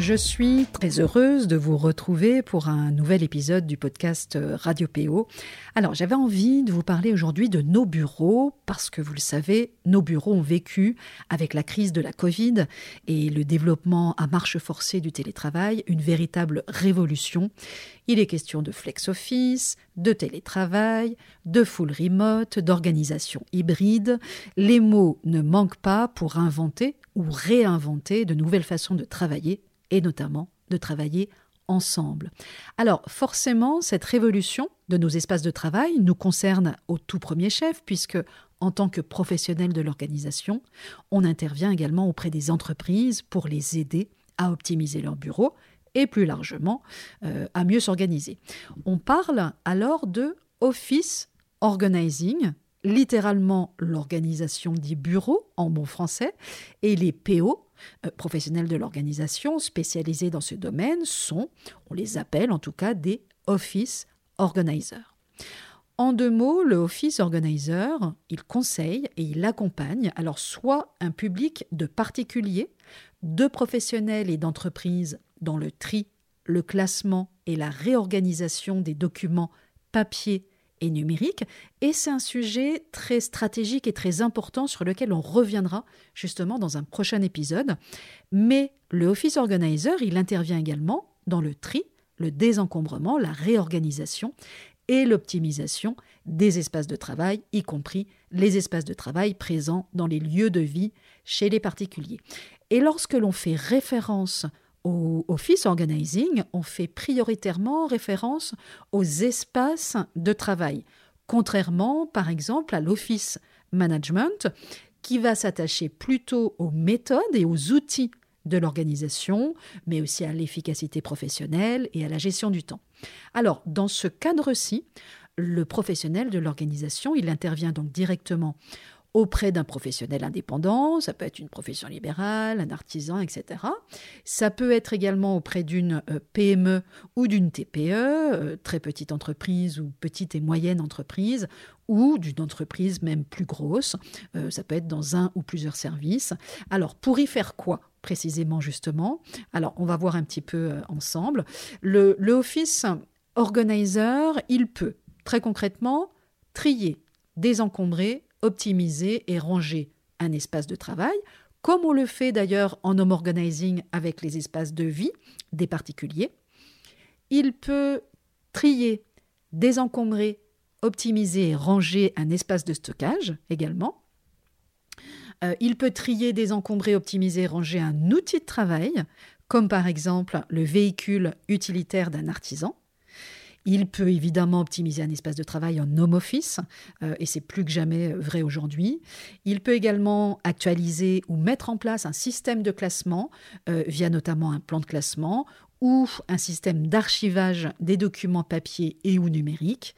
Je suis très heureuse de vous retrouver pour un nouvel épisode du podcast euh, Radio PO. Alors, j'avais envie de vous parler aujourd'hui de nos bureaux parce que vous le savez, nos bureaux ont vécu avec la crise de la Covid et le développement à marche forcée du télétravail une véritable révolution. Il est question de flex office, de télétravail, de full remote, d'organisation hybride. Les mots ne manquent pas pour inventer ou réinventer de nouvelles façons de travailler et notamment de travailler ensemble. Alors forcément, cette révolution de nos espaces de travail nous concerne au tout premier chef, puisque en tant que professionnel de l'organisation, on intervient également auprès des entreprises pour les aider à optimiser leurs bureaux et plus largement euh, à mieux s'organiser. On parle alors de office organizing, littéralement l'organisation des bureaux en bon français, et les PO, professionnels de l'organisation spécialisés dans ce domaine sont, on les appelle en tout cas, des office organizers. En deux mots, le office organizer, il conseille et il accompagne alors soit un public de particuliers, de professionnels et d'entreprises dans le tri, le classement et la réorganisation des documents papier et numérique. Et c'est un sujet très stratégique et très important sur lequel on reviendra justement dans un prochain épisode. Mais le Office Organizer, il intervient également dans le tri, le désencombrement, la réorganisation et l'optimisation des espaces de travail, y compris les espaces de travail présents dans les lieux de vie chez les particuliers. Et lorsque l'on fait référence au Office Organizing, on fait prioritairement référence aux espaces de travail, contrairement par exemple à l'Office Management, qui va s'attacher plutôt aux méthodes et aux outils de l'organisation, mais aussi à l'efficacité professionnelle et à la gestion du temps. Alors, dans ce cadre-ci, le professionnel de l'organisation, il intervient donc directement auprès d'un professionnel indépendant, ça peut être une profession libérale, un artisan, etc. Ça peut être également auprès d'une euh, PME ou d'une TPE, euh, très petite entreprise ou petite et moyenne entreprise, ou d'une entreprise même plus grosse. Euh, ça peut être dans un ou plusieurs services. Alors, pour y faire quoi précisément justement? Alors, on va voir un petit peu ensemble. Le, Office Organizer, il peut très concrètement trier, désencombrer optimiser et ranger un espace de travail, comme on le fait d'ailleurs en home organizing avec les espaces de vie des particuliers. Il peut trier, désencombrer, optimiser et ranger un espace de stockage également. Euh, il peut trier, désencombrer, optimiser et ranger un outil de travail, comme par exemple le véhicule utilitaire d'un artisan. Il peut évidemment optimiser un espace de travail en home office, euh, et c'est plus que jamais vrai aujourd'hui. Il peut également actualiser ou mettre en place un système de classement euh, via notamment un plan de classement ou un système d'archivage des documents papier et ou numériques.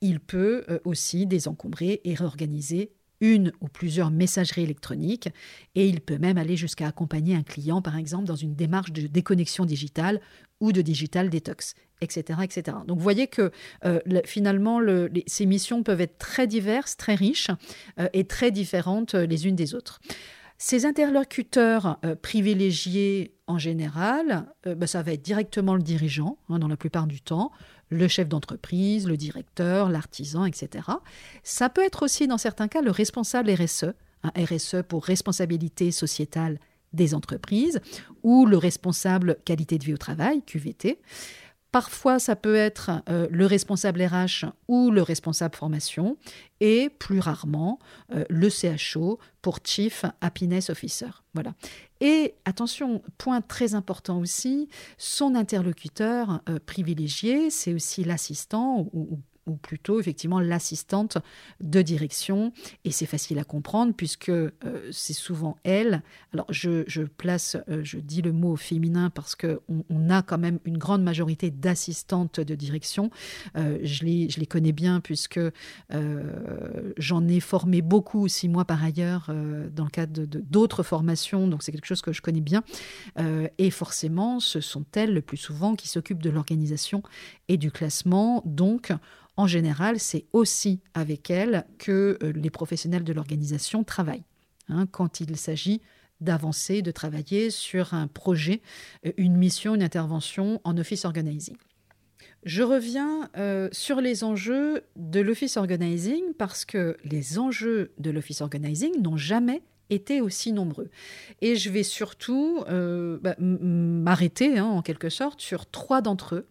Il peut euh, aussi désencombrer et réorganiser une ou plusieurs messageries électroniques et il peut même aller jusqu'à accompagner un client, par exemple, dans une démarche de déconnexion digitale ou de digital detox, etc. etc. Donc vous voyez que euh, finalement, ces missions peuvent être très diverses, très riches euh, et très différentes euh, les unes des autres. Ces interlocuteurs privilégiés en général, bah, ça va être directement le dirigeant, hein, dans la plupart du temps, le chef d'entreprise, le directeur, l'artisan, etc. Ça peut être aussi dans certains cas le responsable RSE, un RSE pour responsabilité sociétale des entreprises, ou le responsable qualité de vie au travail, QVT. Parfois, ça peut être euh, le responsable RH ou le responsable formation, et plus rarement euh, le CHO pour Chief Happiness Officer. Voilà. Et attention, point très important aussi, son interlocuteur euh, privilégié, c'est aussi l'assistant ou, ou plutôt effectivement l'assistante de direction. Et c'est facile à comprendre puisque euh, c'est souvent elle. Alors je, place, euh, je dis le mot féminin parce qu'on on a quand même une grande majorité d'assistantes de direction. Euh, je, les, je les connais bien puisque j'en ai formé beaucoup aussi moi par ailleurs dans le cadre d'autres de, d'autres formations. Donc c'est quelque chose que je connais bien. et forcément, ce sont elles le plus souvent qui s'occupent de l'organisation et du classement. Donc en général, c'est aussi avec elle que euh, les professionnels de l'organisation travaillent. Hein, quand il s'agit d'avancer, de travailler sur un projet, euh, une mission, une intervention en office organizing. Je reviens euh, sur les enjeux de l'office organizing parce que les enjeux de l'office organizing n'ont jamais été aussi nombreux. Et je vais surtout bah, m'arrêter, hein, en quelque sorte, sur trois d'entre eux.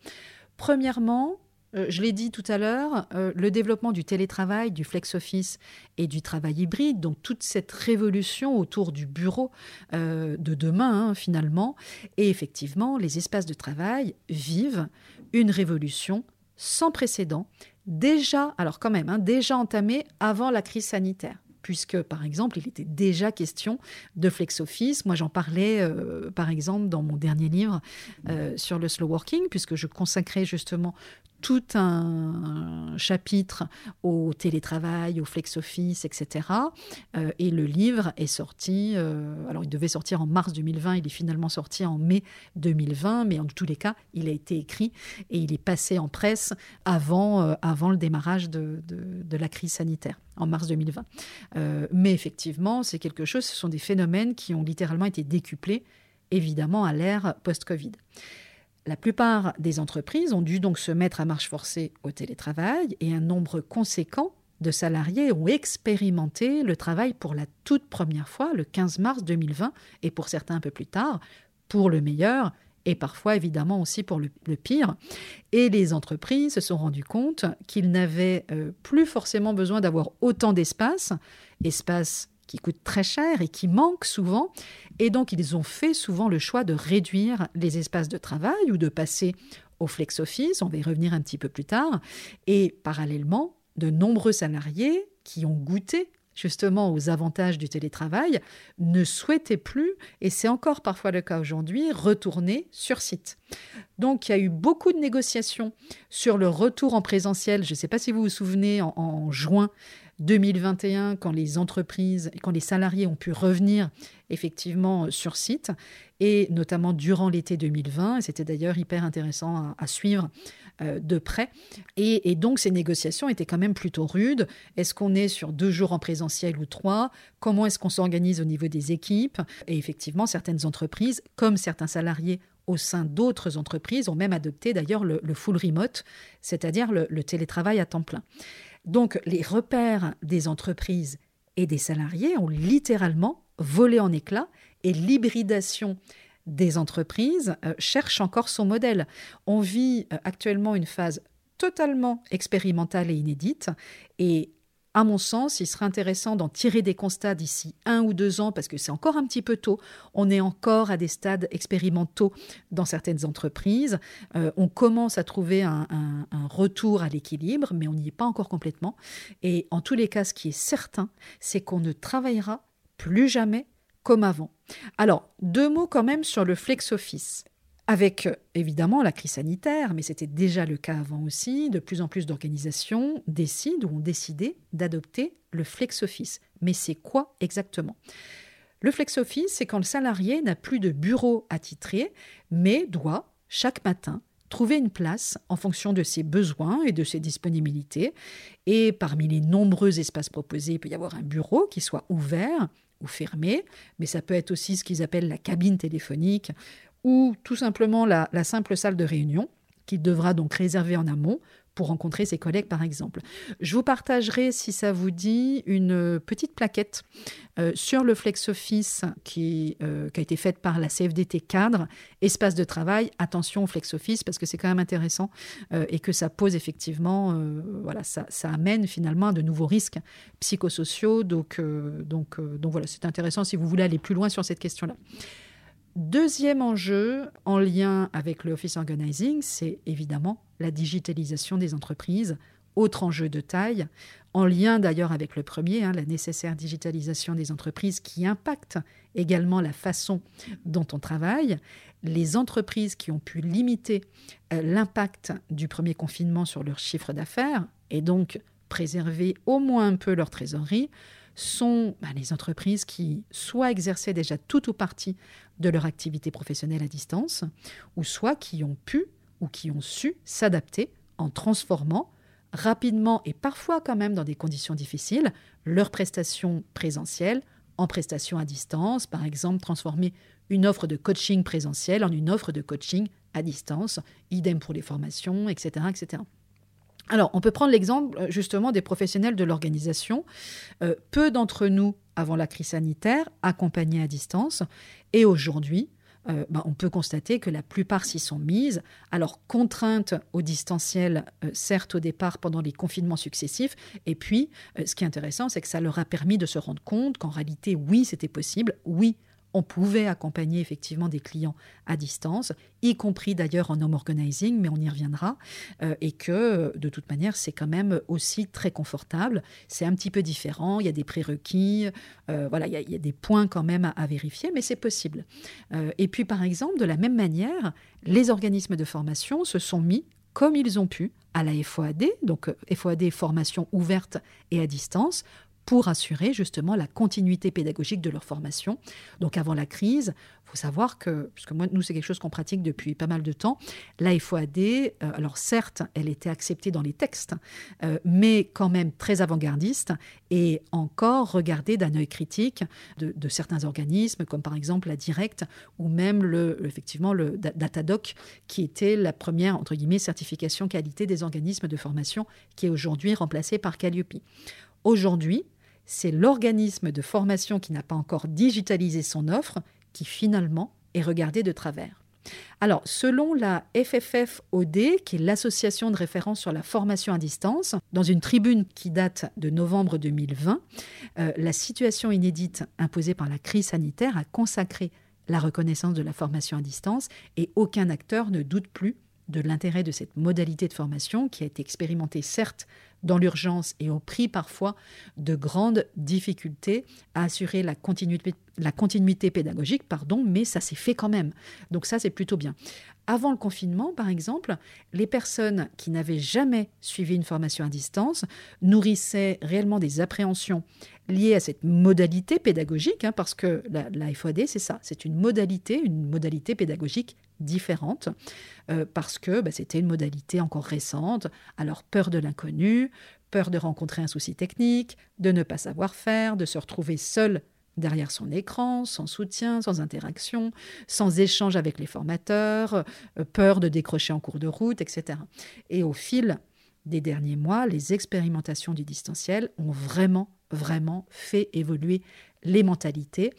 Premièrement, euh, je l'ai dit tout à l'heure, euh, le développement du télétravail, du flex-office et du travail hybride, donc toute cette révolution autour du bureau euh, de demain, hein, finalement, et effectivement, les espaces de travail vivent une révolution sans précédent, déjà, alors quand même, hein, déjà entamée avant la crise sanitaire puisque par exemple, il était déjà question de flex office. Moi, j'en parlais par exemple dans mon dernier livre sur le slow working, puisque je consacrais justement tout un chapitre au télétravail, au flex-office, etc. Euh, et le livre est sorti, euh, alors il devait sortir en mars 2020, il est finalement sorti en mai 2020, mais en tous les cas, il a été écrit et il est passé en presse avant, euh, avant le démarrage de, de, la crise sanitaire en mars 2020. mais effectivement, c'est quelque chose, ce sont des phénomènes qui ont littéralement été décuplés, évidemment, à l'ère post-Covid. La plupart des entreprises ont dû donc se mettre à marche forcée au télétravail et un nombre conséquent de salariés ont expérimenté le travail pour la toute première fois le 15 mars 2020 et pour certains un peu plus tard, pour le meilleur et parfois évidemment aussi pour le, pire. Et les entreprises se sont rendues compte qu'ils n'avaient euh, plus forcément besoin d'avoir autant d'espace, espace qui coûte très cher et qui manque souvent. Et donc, ils ont fait souvent le choix de réduire les espaces de travail ou de passer au flex office. On va y revenir un petit peu plus tard. Et parallèlement, de nombreux salariés qui ont goûté justement aux avantages du télétravail ne souhaitaient plus, et c'est encore parfois le cas aujourd'hui, retourner sur site. Donc il y a eu beaucoup de négociations sur le retour en présentiel. Je ne sais pas si vous vous souvenez, en juin, 2021, quand les entreprises, quand les salariés ont pu revenir effectivement sur site, et notamment durant l'été 2020. C'était d'ailleurs hyper intéressant à, suivre euh, de près. Et, donc ces négociations étaient quand même plutôt rudes. Est-ce qu'on est sur deux jours en présentiel ou trois? Comment est-ce qu'on s'organise au niveau des équipes? Et effectivement, certaines entreprises, comme certains salariés au sein d'autres entreprises, ont même adopté d'ailleurs le, full remote, c'est-à-dire le télétravail à temps plein. Donc les repères des entreprises et des salariés ont littéralement volé en éclats et l'hybridation des entreprises euh, cherche encore son modèle. On vit euh, actuellement une phase totalement expérimentale et inédite et à mon sens, il serait intéressant d'en tirer des constats d'ici un ou deux ans, parce que c'est encore un petit peu tôt. On est encore à des stades expérimentaux dans certaines entreprises. Euh, on commence à trouver un, un retour à l'équilibre, mais on n'y est pas encore complètement. Et en tous les cas, ce qui est certain, c'est qu'on ne travaillera plus jamais comme avant. Alors, deux mots quand même sur le flex office. Avec évidemment la crise sanitaire, mais c'était déjà le cas avant aussi, de plus en plus d'organisations décident ou ont décidé d'adopter le flex office. Mais c'est quoi exactement? Le flex office, c'est quand le salarié n'a plus de bureau attitré, mais doit, chaque matin, trouver une place en fonction de ses besoins et de ses disponibilités. Et parmi les nombreux espaces proposés, il peut y avoir un bureau qui soit ouvert ou fermé, mais ça peut être aussi ce qu'ils appellent la cabine téléphonique ou tout simplement la, simple salle de réunion qu'il devra donc réserver en amont pour rencontrer ses collègues, par exemple. Je vous partagerai, si ça vous dit, une petite plaquette euh, sur le Flex Office qui, euh, qui, a été faite par la CFDT cadre, espace de travail, attention au Flex Office, parce que c'est quand même intéressant euh, et que ça pose effectivement, voilà, ça, ça, amène finalement à de nouveaux risques psychosociaux. Donc, donc, donc voilà, c'est intéressant si vous voulez aller plus loin sur cette question-là. Deuxième enjeu en lien avec le Office Organizing, c'est évidemment la digitalisation des entreprises autre enjeu de taille, en lien d'ailleurs avec le premier, hein, la nécessaire digitalisation des entreprises qui impacte également la façon dont on travaille. Les entreprises qui ont pu limiter euh, l'impact du premier confinement sur leur chiffre d'affaires et donc préserver au moins un peu leur trésorerie sont bah, les entreprises qui soit exerçaient déjà tout ou partie de leur activité professionnelle à distance, ou soit qui ont pu ou qui ont su s'adapter en transformant rapidement et parfois quand même dans des conditions difficiles leurs prestations présentielles en prestations à distance, par exemple transformer une offre de coaching présentiel en une offre de coaching à distance, idem pour les formations, etc. etc. Alors, on peut prendre l'exemple euh, justement des professionnels de l'organisation. Euh, peu d'entre nous, avant la crise sanitaire, accompagnaient à distance. Et aujourd'hui, euh, ben, on peut constater que la plupart s'y sont mises. Alors, contraintes au distanciel, certes au départ pendant les confinements successifs. Et puis, ce qui est intéressant, c'est que ça leur a permis de se rendre compte qu'en réalité, oui, c'était possible. Oui, on pouvait accompagner effectivement des clients à distance, y compris d'ailleurs en home organizing, mais on y reviendra, euh, et que de toute manière c'est quand même aussi très confortable. C'est un petit peu différent, il y a des prérequis, euh, voilà, il y, a, des points quand même à, vérifier, mais c'est possible. Euh, et puis par exemple, de la même manière, les organismes de formation se sont mis comme ils ont pu à la FOAD, donc FOAD formation ouverte et à distance, pour assurer justement la continuité pédagogique de leur formation. Donc avant la crise, il faut savoir que, puisque moi, nous, c'est quelque chose qu'on pratique depuis pas mal de temps, la FOAD, euh, alors certes, elle était acceptée dans les textes, euh, mais quand même très avant-gardiste et encore regardée d'un œil critique de, certains organismes, comme par exemple la Direct ou même le, effectivement le Datadoc, qui était la première, entre guillemets, certification qualité des organismes de formation, qui est aujourd'hui remplacée par Calliope. Aujourd'hui, c'est l'organisme de formation qui n'a pas encore digitalisé son offre qui finalement est regardé de travers. Alors, selon la FFFOD, qui est l'association de référence sur la formation à distance, dans une tribune qui date de novembre 2020, euh, la situation inédite imposée par la crise sanitaire a consacré la reconnaissance de la formation à distance et aucun acteur ne doute plus de l'intérêt de cette modalité de formation qui a été expérimentée certes dans l'urgence et au prix parfois de grandes difficultés à assurer la continuité, la continuité pédagogique, pardon, mais ça s'est fait quand même. Donc ça, c'est plutôt bien. Avant le confinement, par exemple, les personnes qui n'avaient jamais suivi une formation à distance nourrissaient réellement des appréhensions liées à cette modalité pédagogique, hein, parce que la, la FOAD, c'est ça, c'est une modalité, une modalité pédagogique différente, euh, parce que bah, c'était une modalité encore récente. Alors peur de l'inconnu, peur de rencontrer un souci technique, de ne pas savoir faire, de se retrouver seul derrière son écran, sans soutien, sans interaction, sans échange avec les formateurs, euh, peur de décrocher en cours de route, etc. Et au fil des derniers mois, les expérimentations du distanciel ont vraiment, vraiment fait évoluer les mentalités.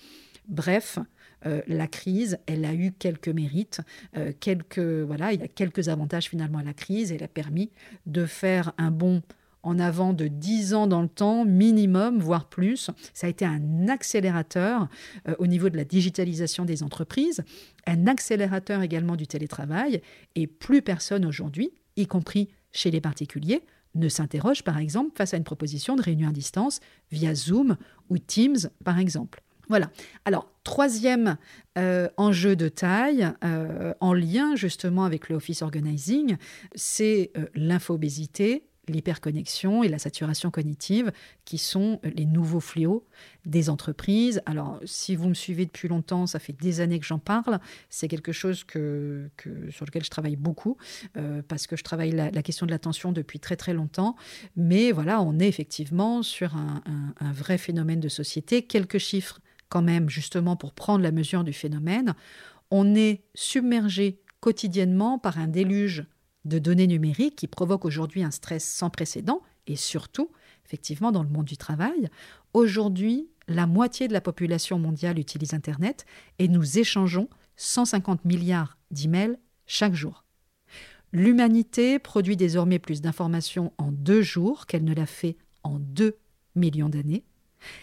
Bref, euh, la crise, elle a eu quelques mérites, euh, quelques voilà, il y a quelques avantages finalement à la crise. Elle a permis de faire un bond en avant de 10 ans dans le temps, minimum, voire plus. Ça a été un accélérateur euh, au niveau de la digitalisation des entreprises, un accélérateur également du télétravail, et plus personne aujourd'hui, y compris chez les particuliers, ne s'interroge par exemple face à une proposition de réunion à distance via Zoom ou Teams par exemple. Voilà. Alors, troisième euh, enjeu de taille, euh, en lien justement avec le Office Organizing, c'est l'infobésité l'hyperconnexion et la saturation cognitive, qui sont les nouveaux fléaux des entreprises. Alors, si vous me suivez depuis longtemps, ça fait des années que j'en parle. C'est quelque chose que, sur lequel je travaille beaucoup, euh, parce que je travaille la, question de l'attention depuis très très longtemps. Mais voilà, on est effectivement sur un vrai phénomène de société. Quelques chiffres quand même, justement, pour prendre la mesure du phénomène. On est submergé quotidiennement par un déluge de données numériques qui provoquent aujourd'hui un stress sans précédent et surtout, effectivement, dans le monde du travail. Aujourd'hui, la moitié de la population mondiale utilise Internet et nous échangeons 150 milliards d'emails chaque jour. L'humanité produit désormais plus d'informations en deux jours qu'elle ne l'a fait en deux millions d'années.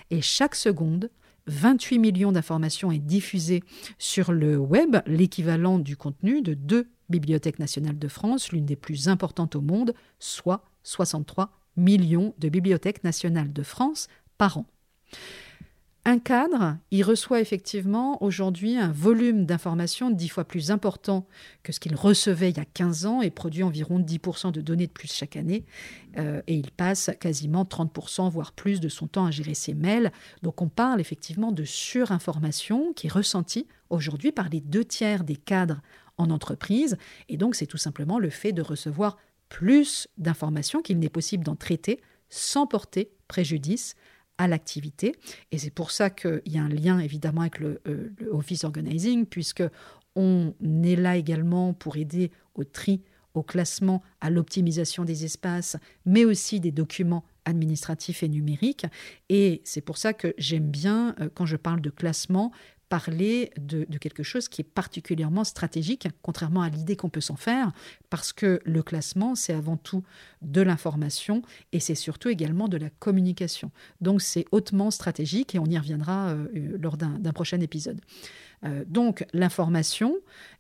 Et chaque seconde, 28 millions d'informations est diffusée sur le web, l'équivalent du contenu de deux Bibliothèque nationale de France, l'une des plus importantes au monde, soit 63 millions de bibliothèques nationales de France par an. Un cadre, il reçoit effectivement aujourd'hui un volume d'informations dix fois plus important que ce qu'il recevait il y a 15 ans et produit environ 10% de données de plus chaque année. Euh, et il passe quasiment 30%, voire plus de son temps à gérer ses mails. Donc on parle effectivement de surinformation qui est ressentie aujourd'hui par les deux tiers des cadres en entreprise. Et donc c'est tout simplement le fait de recevoir plus d'informations qu'il n'est possible d'en traiter sans porter préjudice à l'activité. Et c'est pour ça qu'il y a un lien évidemment avec le, euh, Office Organizing, puisque on est là également pour aider au tri, au classement, à l'optimisation des espaces, mais aussi des documents administratifs et numériques. Et c'est pour ça que j'aime bien, euh, quand je parle de classement, parler de, quelque chose qui est particulièrement stratégique, contrairement à l'idée qu'on peut s'en faire, parce que le classement, c'est avant tout de l'information et c'est surtout également de la communication. Donc c'est hautement stratégique et on y reviendra euh, lors d'un prochain épisode. Euh, donc l'information,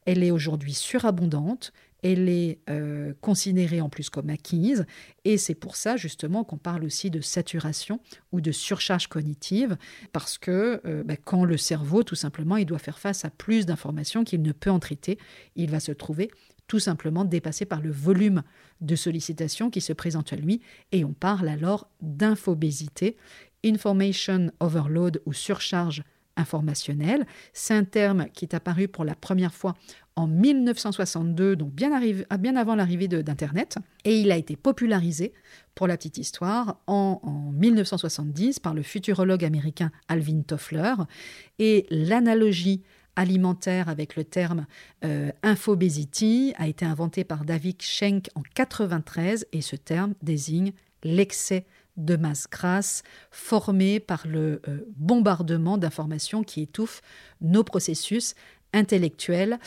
elle est aujourd'hui surabondante, elle est euh, considérée en plus comme acquise, et c'est pour ça justement qu'on parle aussi de saturation ou de surcharge cognitive, parce que euh, bah, quand le cerveau, tout simplement, il doit faire face à plus d'informations qu'il ne peut en traiter, il va se trouver tout simplement dépassé par le volume de sollicitations qui se présentent à lui, et on parle alors d'infobésité, information overload ou surcharge informationnelle. C'est un terme qui est apparu pour la première fois en 1962, donc bien, bien avant l'arrivée d'Internet, et il a été popularisé, pour la petite histoire, en, 1970 par le futurologue américain Alvin Toffler, et l'analogie alimentaire avec le terme euh, a été inventé par David Schenk en 93 et ce terme désigne l'excès de masse grasse formé par le euh, bombardement d'informations qui étouffe nos processus intellectuels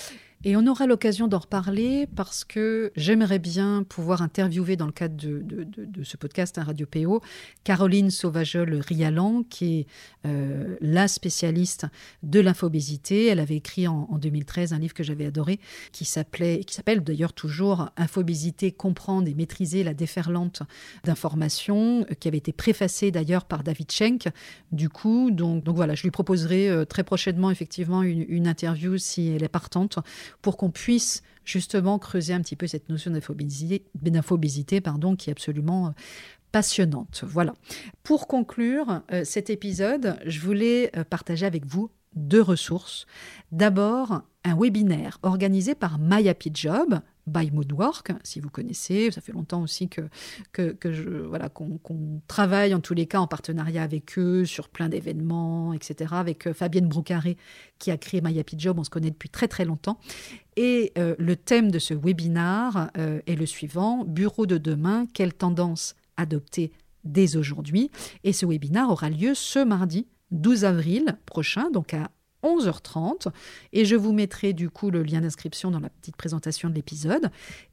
et on aura l'occasion d'en reparler parce que j'aimerais bien pouvoir interviewer dans le cadre de, ce podcast, un Radio PO, Caroline Sauvageol-Rialan, qui est euh, la spécialiste de l'infobésité. Elle avait écrit en, 2013 un livre que j'avais adoré qui s'appelait, qui s'appelle d'ailleurs toujours Infobésité, comprendre et maîtriser la déferlante d'informations, euh, qui avait été préfacé d'ailleurs par David Schenk. Du coup, donc, voilà, je lui proposerai euh, très prochainement effectivement une interview si elle est partante pour qu'on puisse justement creuser un petit peu cette notion d'infobésité, pardon, qui est absolument euh, passionnante. Voilà. Pour conclure euh, cet épisode, je voulais euh, partager avec vous deux ressources. D'abord, un webinaire organisé par MyHappyJob, by Moodwork, si vous connaissez. Ça fait longtemps aussi que, que, voilà, qu'on, travaille en tous les cas en partenariat avec eux sur plein d'événements, etc. Avec euh, Fabienne Broucaré qui a créé My Happy Job, on se connaît depuis très très longtemps. Et euh, le thème de ce webinaire euh, est le suivant Bureau de demain, quelle tendance adopter dès aujourd'hui? Et ce webinaire aura lieu ce mardi 12 avril prochain, donc à 11h30. Et je vous mettrai du coup le lien d'inscription dans la petite présentation de l'épisode.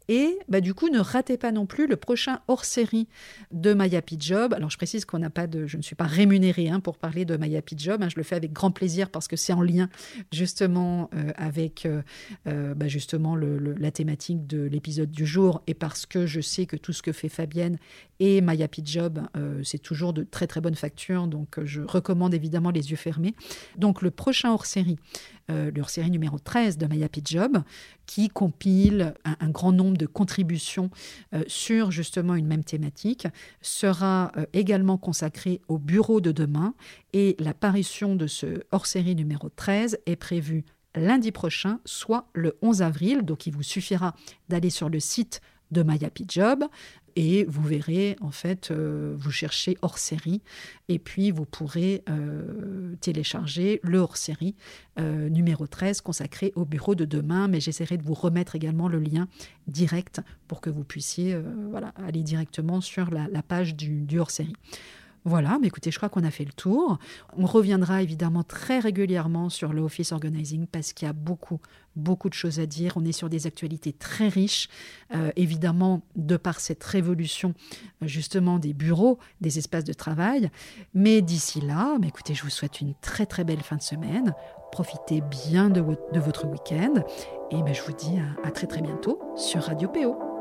Et bah, du coup, ne ratez pas non plus le prochain hors-série de My Happy Job. Alors, je précise qu'on n'a pas de, je ne suis pas rémunérée hein, pour parler de My Happy Job. Hein. je le fais avec grand plaisir parce que c'est en lien justement euh, avec euh, euh, bah, justement la thématique de l'épisode du jour et parce que je sais que tout ce que fait Fabienne et My Happy Job, c'est toujours de très très bonnes factures. Donc, je recommande évidemment les yeux fermés. Donc, le prochain hors-série, euh, leur série numéro 13 de Happy Job, qui compile un, grand nombre de contributions euh, sur justement une même thématique, sera euh, également consacré au bureau de demain et l'apparition de ce hors-série numéro 13 est prévue lundi prochain, soit le 11 avril. Donc il vous suffira d'aller sur le site de My et vous verrez, en fait, euh, vous cherchez hors série et puis vous pourrez euh, télécharger le hors série euh, numéro 13 consacré au bureau de demain. Mais j'essaierai de vous remettre également le lien direct pour que vous puissiez voilà, aller directement sur la, page du hors série. Voilà, mais écoutez, je crois qu'on a fait le tour. On reviendra évidemment très régulièrement sur le Office Organizing parce qu'il y a beaucoup, beaucoup de choses à dire. On est sur des actualités très riches, euh, évidemment, de par cette révolution justement des bureaux, des espaces de travail. Mais d'ici là, mais écoutez, je vous souhaite une très très belle fin de semaine. Profitez bien de, votre week-end. Et ben, je vous dis à très très bientôt sur Radio PO.